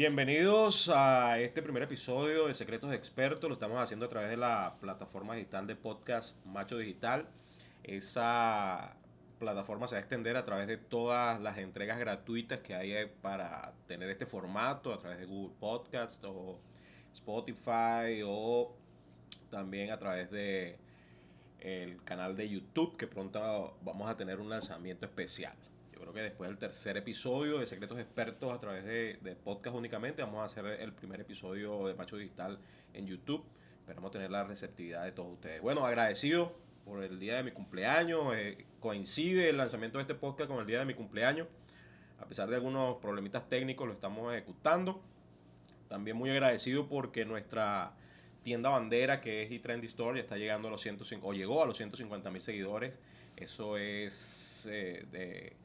Bienvenidos a este primer episodio de Secretos Expertos. Lo estamos haciendo a través de la plataforma digital de podcast Macho Digital. Esa plataforma se va a extender a través de todas las entregas gratuitas que hay para tener este formato, a través de Google Podcast o Spotify o también a través de el canal de YouTube que pronto vamos a tener un lanzamiento especial creo que después del tercer episodio de Secretos Expertos a través de, podcast únicamente, vamos a hacer el primer episodio de Macho Digital en YouTube. Esperamos tener la receptividad de todos ustedes. Bueno, agradecido por el día de mi cumpleaños. Eh, coincide el lanzamiento de este podcast con el día de mi cumpleaños. A pesar de algunos problemitas técnicos, lo estamos ejecutando. También muy agradecido porque nuestra tienda bandera, que es eTrendy Store, ya está llegando a los 150, o llegó a los 150 mil seguidores. Eso es eh, de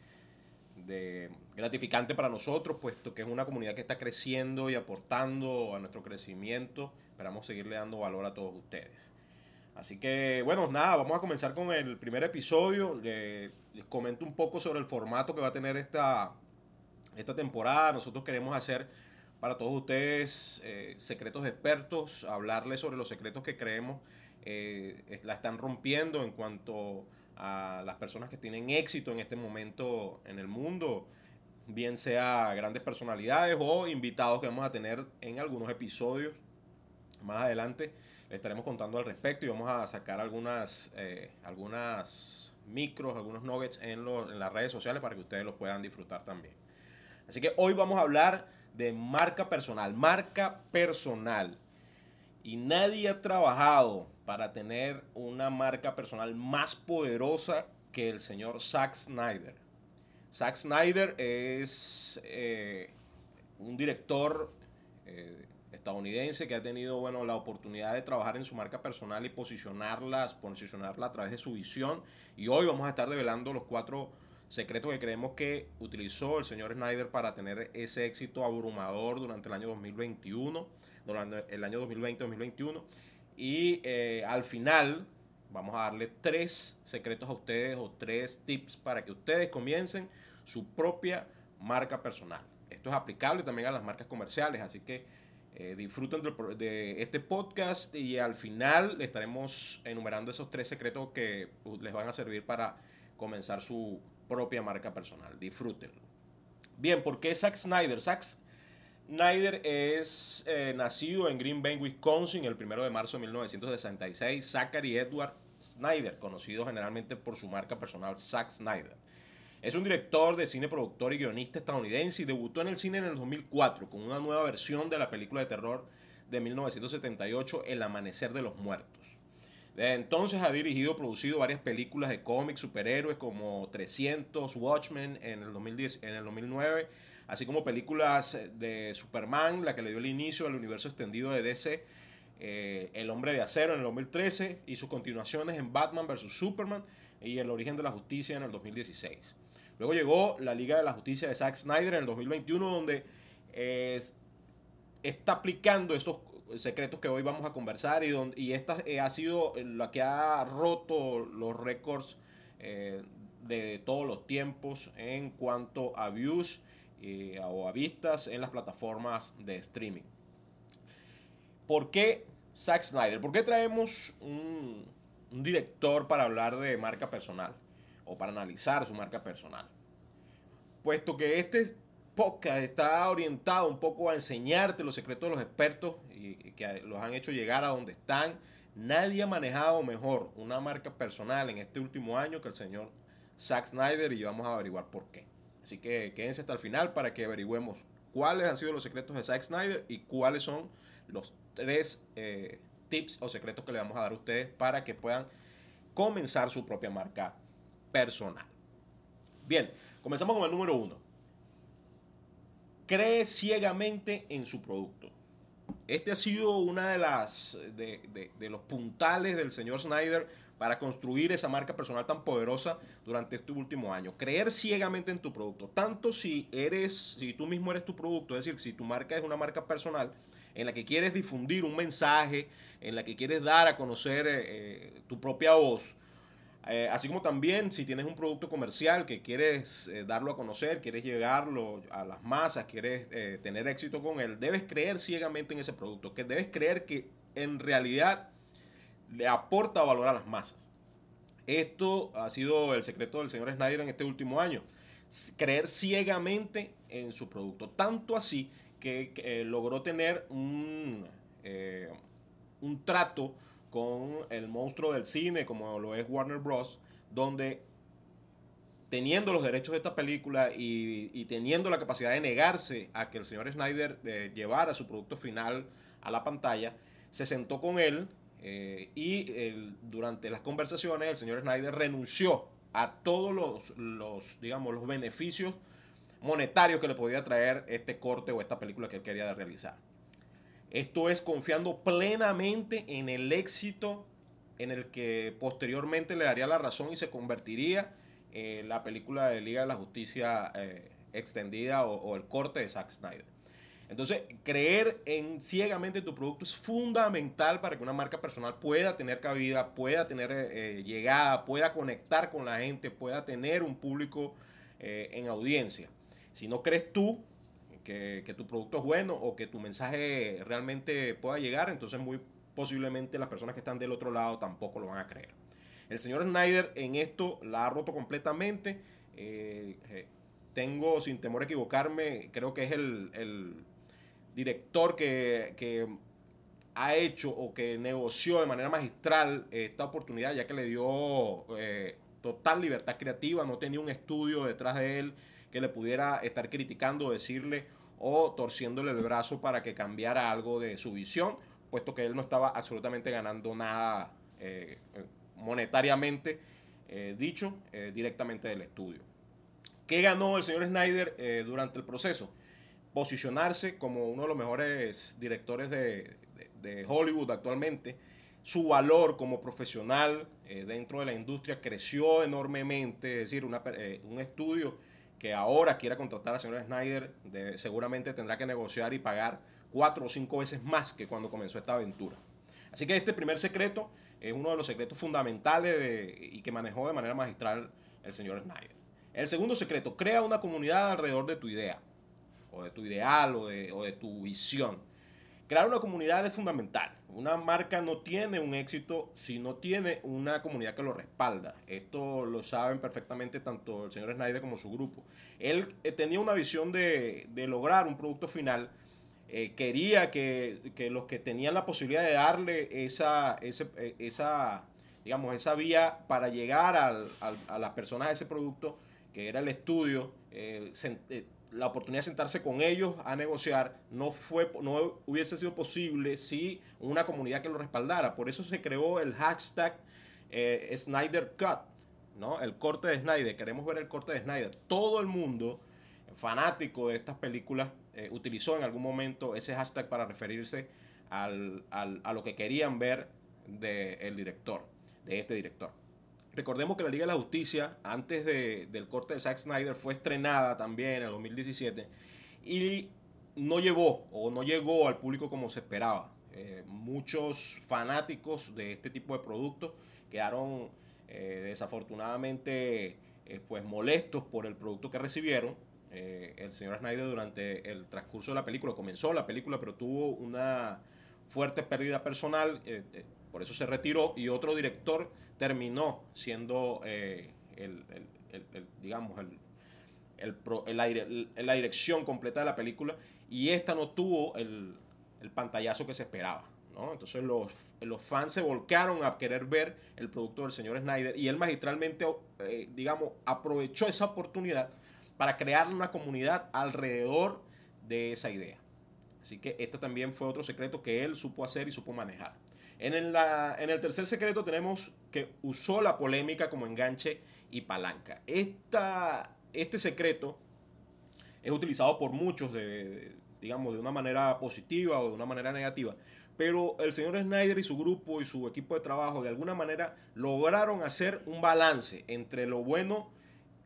de gratificante para nosotros, puesto que es una comunidad que está creciendo y aportando a nuestro crecimiento. Esperamos seguirle dando valor a todos ustedes. Así que, bueno, nada, vamos a comenzar con el primer episodio. Les, comento un poco sobre el formato que va a tener esta, esta temporada. Nosotros queremos hacer para todos ustedes eh, secretos expertos, hablarles sobre los secretos que creemos eh, la están rompiendo en cuanto a las personas que tienen éxito en este momento en el mundo, bien sea grandes personalidades o invitados que vamos a tener en algunos episodios. Más adelante estaremos contando al respecto y vamos a sacar algunas, eh, algunas micros, algunos nuggets en, en las redes sociales para que ustedes los puedan disfrutar también. Así que hoy vamos a hablar de marca personal, marca personal. Y nadie ha trabajado para tener una marca personal más poderosa que el señor Zack Snyder. Zack Snyder es eh, un director eh, estadounidense que ha tenido bueno, la oportunidad de trabajar en su marca personal y posicionarla, posicionarla a través de su visión. Y hoy vamos a estar develando los cuatro secretos que creemos que utilizó el señor Snyder para tener ese éxito abrumador durante el año 2021, durante el año 2020-2021 y eh, al final vamos a darle tres secretos a ustedes o tres tips para que ustedes comiencen su propia marca personal. Esto es aplicable también a las marcas comerciales, así que eh, disfruten de, este podcast y al final estaremos enumerando esos tres secretos que uh, les van a servir para comenzar su propia marca personal. Disfrútenlo. Bien, ¿por qué Zack Snyder? Zack Snyder es eh, nacido en Green Bay, Wisconsin, el 1 de marzo de 1966. Zachary Edward Snyder, conocido generalmente por su marca personal Zack Snyder. Es un director de cine, productor y guionista estadounidense y debutó en el cine en el 2004 con una nueva versión de la película de terror de 1978, El Amanecer de los Muertos. Desde entonces ha dirigido y producido varias películas de cómics, superhéroes como 300, Watchmen en el, 2010, en el 2009, así como películas de Superman, la que le dio el inicio al universo extendido de DC, eh, El Hombre de Acero en el 2013 y sus continuaciones en Batman vs. Superman y El Origen de la Justicia en el 2016. Luego llegó la Liga de la Justicia de Zack Snyder en el 2021 donde eh, está aplicando estos secretos que hoy vamos a conversar y, donde, y esta eh, ha sido la que ha roto los récords de todos los tiempos en cuanto a views o a vistas en las plataformas de streaming. ¿Por qué Zack Snyder? ¿Por qué traemos un, director para hablar de marca personal o para analizar su marca personal? Puesto que este podcast está orientado un poco a enseñarte los secretos de los expertos y que los han hecho llegar a donde están. Nadie ha manejado mejor una marca personal en este último año que el señor Zack Snyder y vamos a averiguar por qué. Así que quédense hasta el final para que averigüemos cuáles han sido los secretos de Zack Snyder y cuáles son los tres eh, tips o secretos que le vamos a dar a ustedes para que puedan comenzar su propia marca personal. Bien, comenzamos con el número uno. Cree ciegamente en su producto. Este ha sido una de de, de los puntales del señor Snyder para construir esa marca personal tan poderosa durante este último año. Creer ciegamente en tu producto, tanto si eres, si tú mismo eres tu producto, es decir, si tu marca es una marca personal en la que quieres difundir un mensaje, en la que quieres dar a conocer eh, eh, tu propia voz, Eh, así como también si tienes un producto comercial que quieres darlo a conocer, quieres llegarlo a las masas, quieres tener éxito con él, debes creer ciegamente en ese producto, que debes creer que en realidad le aporta valor a las masas. Esto ha sido el secreto del señor Snyder en este último año. Creer ciegamente en su producto. Tanto así que, logró tener un, un trato con el monstruo del cine como lo es Warner Bros., donde teniendo los derechos de esta película y, teniendo la capacidad de negarse a que el señor Snyder eh, llevara su producto final a la pantalla, se sentó con él eh, y durante las conversaciones el señor Snyder renunció a todos los, digamos, los beneficios monetarios que le podía traer este corte o esta película que él quería realizar. Esto es confiando plenamente en el éxito en el que posteriormente le daría la razón y se convertiría en la película de Liga de la Justicia eh, extendida o, el corte de Zack Snyder. Entonces, creer en ciegamente tu producto es fundamental para que una marca personal pueda tener cabida, pueda tener eh, llegada, pueda conectar con la gente, pueda tener un público eh, en audiencia. Si no crees tú, que, tu producto es bueno o que tu mensaje realmente pueda llegar, entonces muy posiblemente las personas que están del otro lado tampoco lo van a creer. El señor Snyder en esto la ha roto completamente. Eh, eh, tengo, sin temor a equivocarme, creo que es el, director que, ha hecho o que negoció de manera magistral esta oportunidad, ya que le dio eh, total libertad creativa, no tenía un estudio detrás de él que le pudiera estar criticando, decirle o torciéndole el brazo para que cambiara algo de su visión, puesto que él no estaba absolutamente ganando nada eh, monetariamente eh, dicho directamente del estudio. ¿Qué ganó el señor Snyder durante el proceso? Posicionarse como uno de los mejores directores de, Hollywood actualmente. Su valor como profesional dentro de la industria creció enormemente, es decir, un estudio que ahora quiera contratar al señor Snyder, seguramente tendrá que negociar y pagar cuatro o cinco veces más que cuando comenzó esta aventura. Así que este primer secreto es uno de los secretos fundamentales y que manejó de manera magistral el señor Snyder. El segundo secreto, crea una comunidad alrededor de tu idea, o de tu ideal, o de, o de tu visión. Crear una comunidad es fundamental. Una marca no tiene un éxito si no tiene una comunidad que lo respalda. Esto lo saben perfectamente tanto el señor Snyder como su grupo. Él eh, tenía una visión de, lograr un producto final. Eh, quería que, los que tenían la posibilidad de darle esa, eh, esa, digamos, esa vía para llegar a las personas a ese producto, que era el estudio, la oportunidad de sentarse con ellos a negociar no, fue, no hubiese sido posible si una comunidad que lo respaldara. Por eso se creó el hashtag eh, Snyder Cut, ¿no? el corte de Snyder. Queremos ver el corte de Snyder. Todo el mundo fanático de estas películas eh, utilizó en algún momento ese hashtag para referirse al, a lo que querían ver del director, de este director. Recordemos que la Liga de la Justicia, antes del corte de Zack Snyder, fue estrenada también en el 2017 y no llevó o no llegó al público como se esperaba. Eh, muchos fanáticos de este tipo de productos quedaron eh, desafortunadamente eh, pues molestos por el producto que recibieron. el señor Snyder durante el transcurso de la película, comenzó la película, pero tuvo una fuerte pérdida personal por eso se retiró y otro director terminó siendo eh, el, digamos, el, la dirección completa de la película y esta no tuvo el, pantallazo que se esperaba. ¿no? Entonces los, los, fans se volcaron a querer ver el producto del señor Snyder y él magistralmente, eh, digamos, aprovechó esa oportunidad para crear una comunidad alrededor de esa idea. Así que esto también fue otro secreto que él supo hacer y supo manejar. En en el tercer secreto tenemos que usó la polémica como enganche y palanca. Esta, este secreto es utilizado por muchos de, digamos, de una manera positiva o de una manera negativa. Pero el señor Snyder y su grupo y su equipo de trabajo de alguna manera lograron hacer un balance entre lo bueno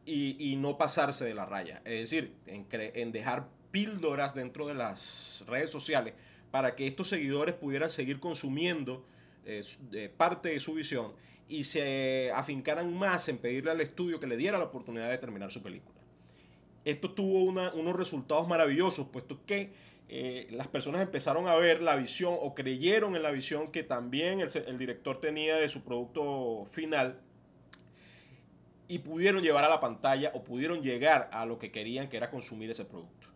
y, no pasarse de la raya. Es decir, en, en dejar píldoras dentro de las redes sociales para que estos seguidores pudieran seguir consumiendo eh, parte de su visión y se afincaran más en pedirle al estudio que le diera la oportunidad de terminar su película. Esto tuvo unos resultados maravillosos, puesto que eh, las personas empezaron a ver la visión o creyeron en la visión que también el, director tenía de su producto final y pudieron llevar a la pantalla o pudieron llegar a lo que querían, que era consumir ese producto.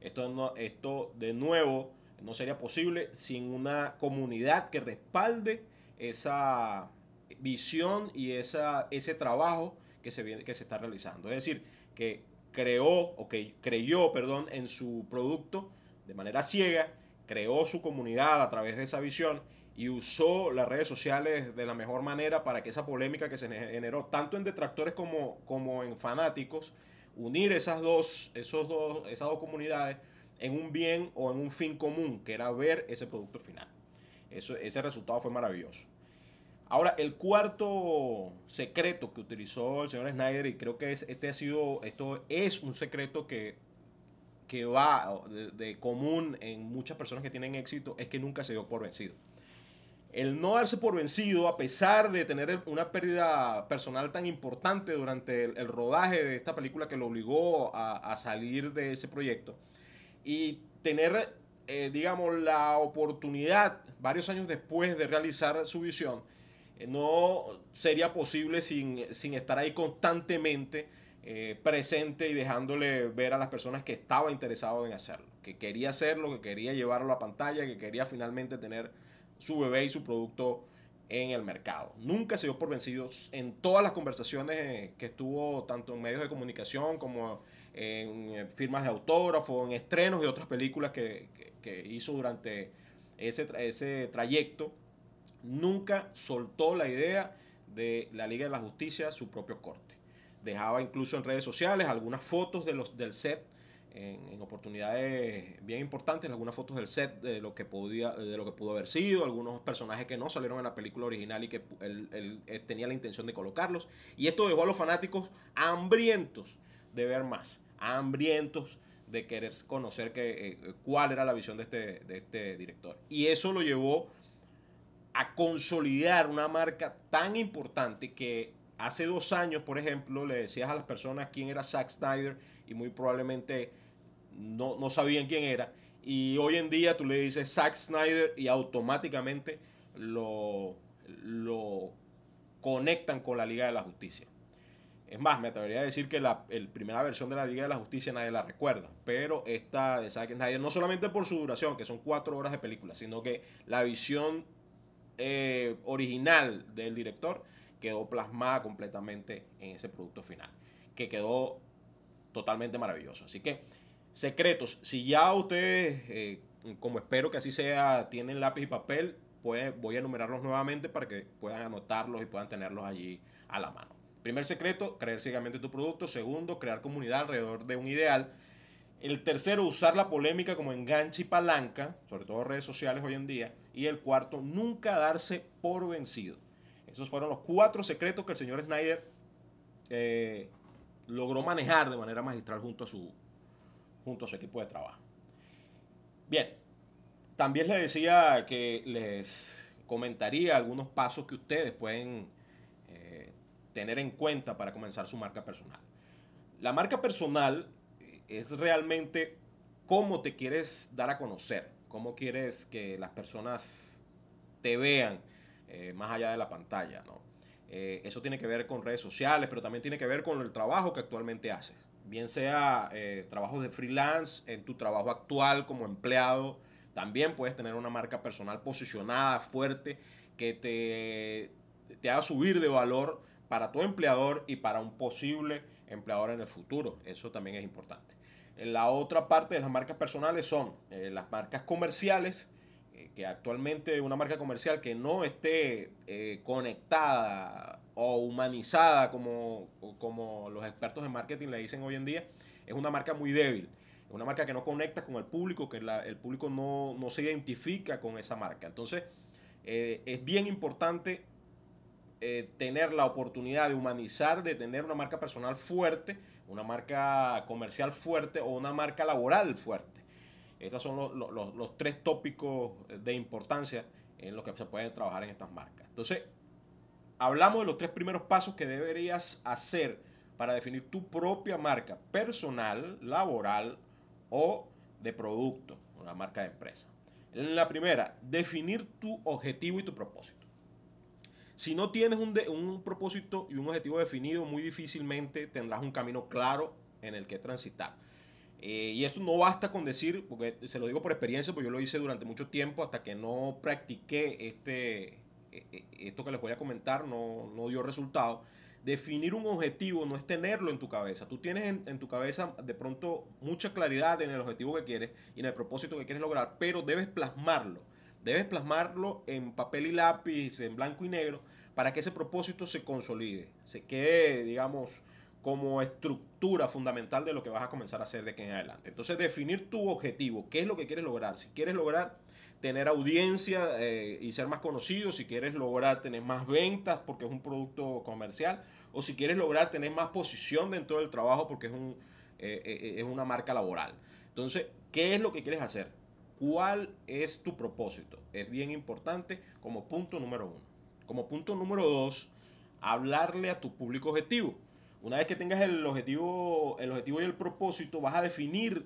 Esto de nuevo no sería posible sin una comunidad que respalde esa, visión y esa, ese trabajo que se, viene, que se está realizando. Es decir, que creó, o que creyó, perdón, en su producto de manera ciega, creó su comunidad a través de esa visión y usó las redes sociales de la mejor manera para que esa polémica que se generó tanto en detractores como, como en fanáticos, unir esas dos, esos dos, esas dos comunidades en un bien o en un fin común, que era ver ese producto final. Eso, ese resultado fue maravilloso. Ahora, el cuarto secreto que utilizó el señor Snyder, y creo que este ha sido, esto es un secreto que, que va de, común en muchas personas que tienen éxito, es que nunca se dio por vencido. El no darse por vencido, a pesar de tener una pérdida personal tan importante durante el, rodaje de esta película que lo obligó a, salir de ese proyecto, y tener, eh, digamos, la oportunidad varios años después de realizar su visión, no sería posible sin, estar ahí constantemente eh, presente y dejándole ver a las personas que estaba interesado en hacerlo, que quería hacerlo, que quería llevarlo a la pantalla, que quería finalmente tener su bebé y su producto en el mercado. Nunca se dio por vencido en todas las conversaciones eh, que estuvo tanto en medios de comunicación como en eh, firmas de autógrafo, en estrenos de otras películas que, hizo durante ese, ese trayecto nunca soltó la idea de la Liga de la Justicia su propio corte. Dejaba incluso en redes sociales algunas fotos de los, del set en, oportunidades bien importantes, algunas fotos del set de lo que podía, de lo que pudo haber sido, algunos personajes que no salieron en la película original y que él, tenía la intención de colocarlos. Y esto dejó a los fanáticos hambrientos de ver más, hambrientos de querer conocer que, eh, cuál era la visión de este, de este director. Y eso lo llevó a consolidar una marca tan importante que hace dos años, por ejemplo, le decías a las personas quién era Zack Snyder y muy probablemente no, no sabían quién era. Y hoy en día tú le dices Zack Snyder y automáticamente lo, lo conectan con la Liga de la Justicia. Es más, me atrevería a decir que la primera versión de la Liga de la Justicia nadie la recuerda. Pero esta de Zack Snyder, no solamente por su duración, que son cuatro horas de película, sino que la visión eh, original del director quedó plasmada completamente en ese producto final, que quedó totalmente maravilloso. Así que, secretos, si ya ustedes, eh, como espero que así sea, tienen lápiz y papel, pues voy a enumerarlos nuevamente para que puedan anotarlos y puedan tenerlos allí a la mano. Primer secreto, creer ciegamente tu producto. Segundo, crear comunidad alrededor de un ideal. El tercero, usar la polémica como enganche y palanca, sobre todo redes sociales hoy en día. Y el cuarto, nunca darse por vencido. Esos fueron los cuatro secretos que el señor Snyder eh, logró manejar de manera magistral junto a, su, junto a su equipo de trabajo. Bien, también les decía que les comentaría algunos pasos que ustedes pueden eh, tener en cuenta para comenzar su marca personal. La marca personal es realmente cómo te quieres dar a conocer, cómo quieres que las personas te vean eh, más allá de la pantalla, ¿no? Eh, eso tiene que ver con redes sociales, pero también tiene que ver con el trabajo que actualmente haces. Bien sea eh, trabajos de freelance, en tu trabajo actual como empleado, también puedes tener una marca personal posicionada, fuerte, que te, te haga subir de valor para tu empleador y para un posible empleador en el futuro. Eso también es importante. La otra parte de las marcas personales son eh, las marcas comerciales, eh, que actualmente una marca comercial que no esté eh, conectada o humanizada como, como los expertos de marketing le dicen hoy en día, es una marca muy débil. Es una marca que no conecta con el público, que el público no, no, se identifica con esa marca. Entonces, es bien importante tener la oportunidad de humanizar, de tener una marca personal fuerte, una marca comercial fuerte o una marca laboral fuerte. Estos son los, tres tópicos de importancia en los que se puede trabajar en estas marcas. Entonces, hablamos de los tres primeros pasos que deberías hacer para definir tu propia marca personal, laboral o de producto, una marca de empresa. La primera, definir tu objetivo y tu propósito. Si no tienes un, un, propósito y un objetivo definido, muy difícilmente tendrás un camino claro en el que transitar. Eh, y esto no basta con decir, porque se lo digo por experiencia, porque yo lo hice durante mucho tiempo hasta que no practiqué este, esto que les voy a comentar, no, no dio resultado definir un objetivo no es tenerlo en tu cabeza. Tú tienes en, tu cabeza de pronto mucha claridad en el objetivo que quieres y en el propósito que quieres lograr, pero debes plasmarlo. Debes plasmarlo en papel y lápiz, en blanco y negro, para que ese propósito se consolide, se quede, digamos, como estructura fundamental de lo que vas a comenzar a hacer de aquí en adelante. Entonces, definir tu objetivo, qué es lo que quieres lograr. Si quieres lograr tener audiencia eh, y ser más conocido, si quieres lograr tener más ventas porque es un producto comercial, o si quieres lograr tener más posición dentro del trabajo porque es, un, eh, eh, es una marca laboral. Entonces, ¿qué es lo que quieres hacer? ¿Cuál es tu propósito? Es bien importante como punto número uno. Como punto número dos, hablarle a tu público objetivo. Una vez que tengas el objetivo, el objetivo y el propósito, vas a definir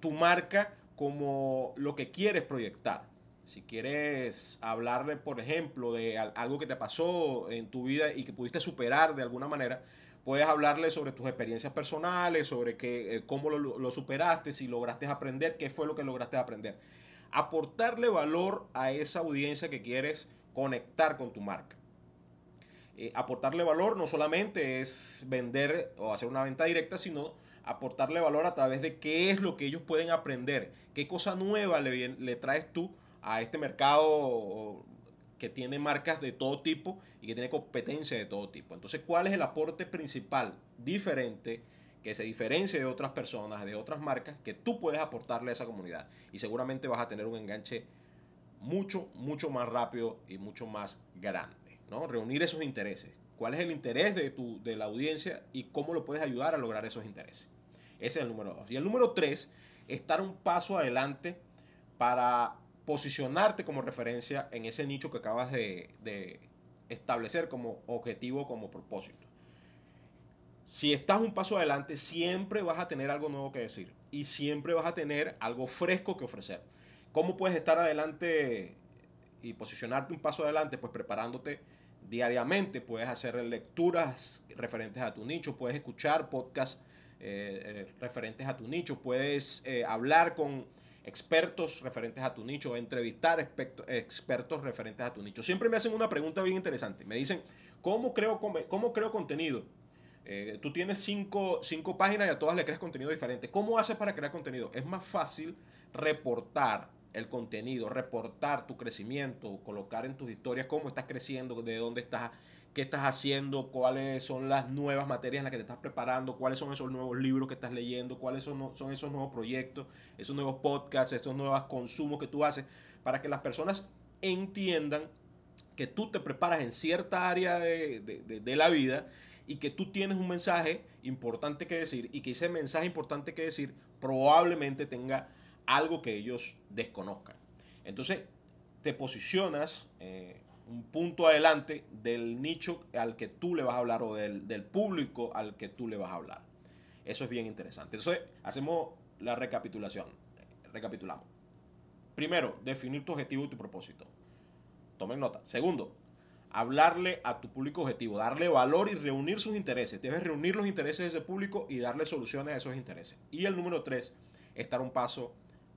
tu marca como lo que quieres proyectar. Si quieres hablarle, por ejemplo, de algo que te pasó en tu vida y que pudiste superar de alguna manera, puedes hablarle sobre tus experiencias personales, sobre que, eh, cómo lo, superaste, si lograste aprender, qué fue lo que lograste aprender. Aportarle valor a esa audiencia que quieres conectar con tu marca. Eh, aportarle valor no solamente es vender o hacer una venta directa, sino aportarle valor a través de qué es lo que ellos pueden aprender, qué cosa nueva le, le traes tú a este mercado que tiene marcas de todo tipo y que tiene competencia de todo tipo. Entonces, ¿cuál es el aporte principal diferente que se diferencia de otras personas, de otras marcas, que tú puedes aportarle a esa comunidad? Y seguramente vas a tener un enganche mucho, mucho más rápido y mucho más grande. ¿no? Reunir esos intereses. ¿Cuál es el interés de, tu, de la audiencia y cómo lo puedes ayudar a lograr esos intereses? Ese es el número dos. Y el número tres, estar un paso adelante para posicionarte como referencia en ese nicho que acabas de, establecer como objetivo, como propósito. Si estás un paso adelante, siempre vas a tener algo nuevo que decir y siempre vas a tener algo fresco que ofrecer. ¿Cómo puedes estar adelante y posicionarte un paso adelante? Pues preparándote diariamente. Puedes hacer lecturas referentes a tu nicho, puedes escuchar podcasts eh, eh, referentes a tu nicho, puedes eh, hablar con expertos referentes a tu nicho, entrevistar expertos referentes a tu nicho. Siempre me hacen una pregunta bien interesante. Me dicen, ¿cómo creo, cómo creo contenido? tú tienes cinco, cinco, páginas y a todas le creas contenido diferente. ¿Cómo haces para crear contenido? Es más fácil reportar el contenido, reportar tu crecimiento, colocar en tus historias cómo estás creciendo, de dónde estás qué estás haciendo, cuáles son las nuevas materias en las que te estás preparando, cuáles son esos nuevos libros que estás leyendo, cuáles son, son esos nuevos proyectos, esos nuevos podcasts, estos nuevos consumos que tú haces, para que las personas entiendan que tú te preparas en cierta área de, de la vida y que tú tienes un mensaje importante que decir y que ese mensaje importante que decir probablemente tenga algo que ellos desconozcan. Entonces, te posicionas eh, un punto adelante del nicho al que tú le vas a hablar o del, público al que tú le vas a hablar. Eso es bien interesante. Entonces, hacemos la recapitulación. Recapitulamos. Primero, definir tu objetivo y tu propósito. Tomen nota. Segundo, hablarle a tu público objetivo, darle valor y reunir sus intereses. Debes reunir los intereses de ese público y darle soluciones a esos intereses. Y el número tres, estar un paso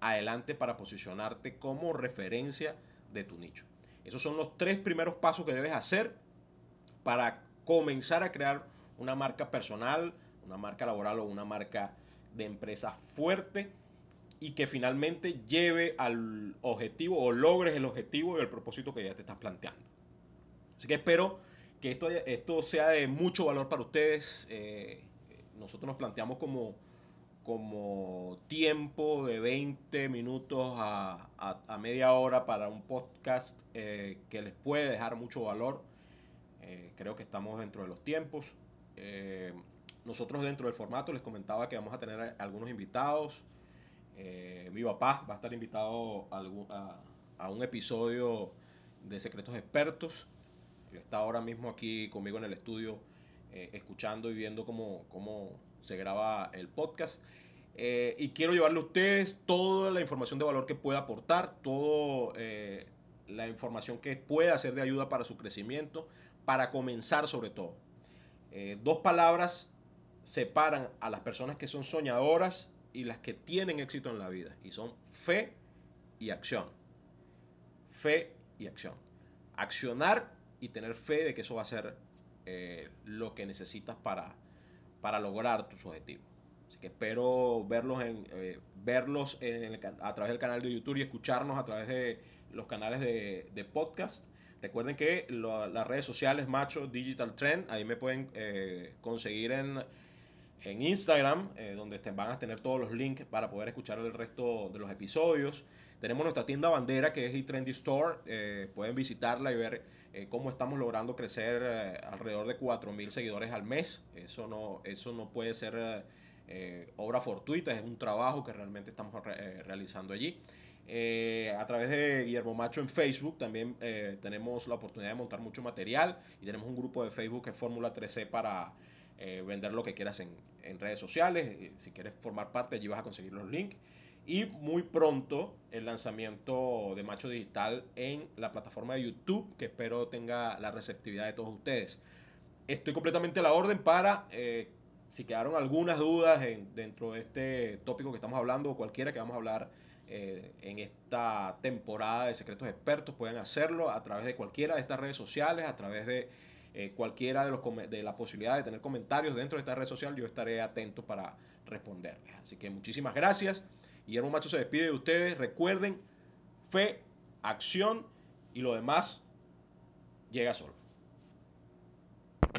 adelante para posicionarte como referencia de tu nicho. Esos son los tres primeros pasos que debes hacer para comenzar a crear una marca personal, una marca laboral o una marca de empresa fuerte y que finalmente lleve al objetivo o logres el objetivo y el propósito que ya te estás planteando. Así que espero que esto, esto sea de mucho valor para ustedes. Eh, nosotros nos planteamos como como tiempo de 20 minutos a, media hora para un podcast eh, que les puede dejar mucho valor. Eh, creo que estamos dentro de los tiempos. Eh, nosotros dentro del formato les comentaba que vamos a tener algunos invitados. mi papá va a estar invitado a, a, un episodio de Secretos Expertos. Él está ahora mismo aquí conmigo en el estudio, eh, escuchando y viendo cómo, cómo se graba el podcast. Eh, y quiero llevarle a ustedes toda la información de valor que pueda aportar, toda eh, la información que pueda ser de ayuda para su crecimiento, para comenzar sobre todo. dos palabras separan a las personas que son soñadoras y las que tienen éxito en la vida, y son fe y acción. Fe y acción. Accionar y tener fe de que eso va a ser eh, lo que necesitas para, para lograr tus objetivos. Así que espero verlos, en, eh, verlos a través del canal de YouTube y escucharnos a través de los canales de, podcast. Recuerden que las redes sociales Macho Digital Trend, ahí me pueden eh, conseguir en, en Instagram, donde van a tener todos los links para poder escuchar el resto de los episodios. Tenemos nuestra tienda bandera que es eTrendy Store. Eh, pueden visitarla y ver eh, cómo estamos logrando crecer eh, alrededor de 4.000 seguidores al mes. Eso no, eso no puede ser obra fortuita, es un trabajo que realmente estamos realizando allí. a través de Guillermo Macho en Facebook también tenemos la oportunidad de montar mucho material y tenemos un grupo de Facebook que es Fórmula 13 para vender lo que quieras en, en redes sociales. si quieres formar parte, allí vas a conseguir los links y muy pronto el lanzamiento de Macho Digital en la plataforma de YouTube, que espero tenga la receptividad de todos ustedes. Estoy completamente a la orden para, eh, si quedaron algunas dudas dentro de este tópico que estamos hablando o cualquiera que vamos a hablar eh, en esta temporada de Secretos Expertos, pueden hacerlo a través de cualquiera de estas redes sociales, a través de eh, cualquiera de, los de la posibilidad de tener comentarios dentro de esta red social, yo estaré atento para responderles. Así que muchísimas gracias. Guillermo Macho se despide de ustedes. Recuerden, fe, acción y lo demás llega solo.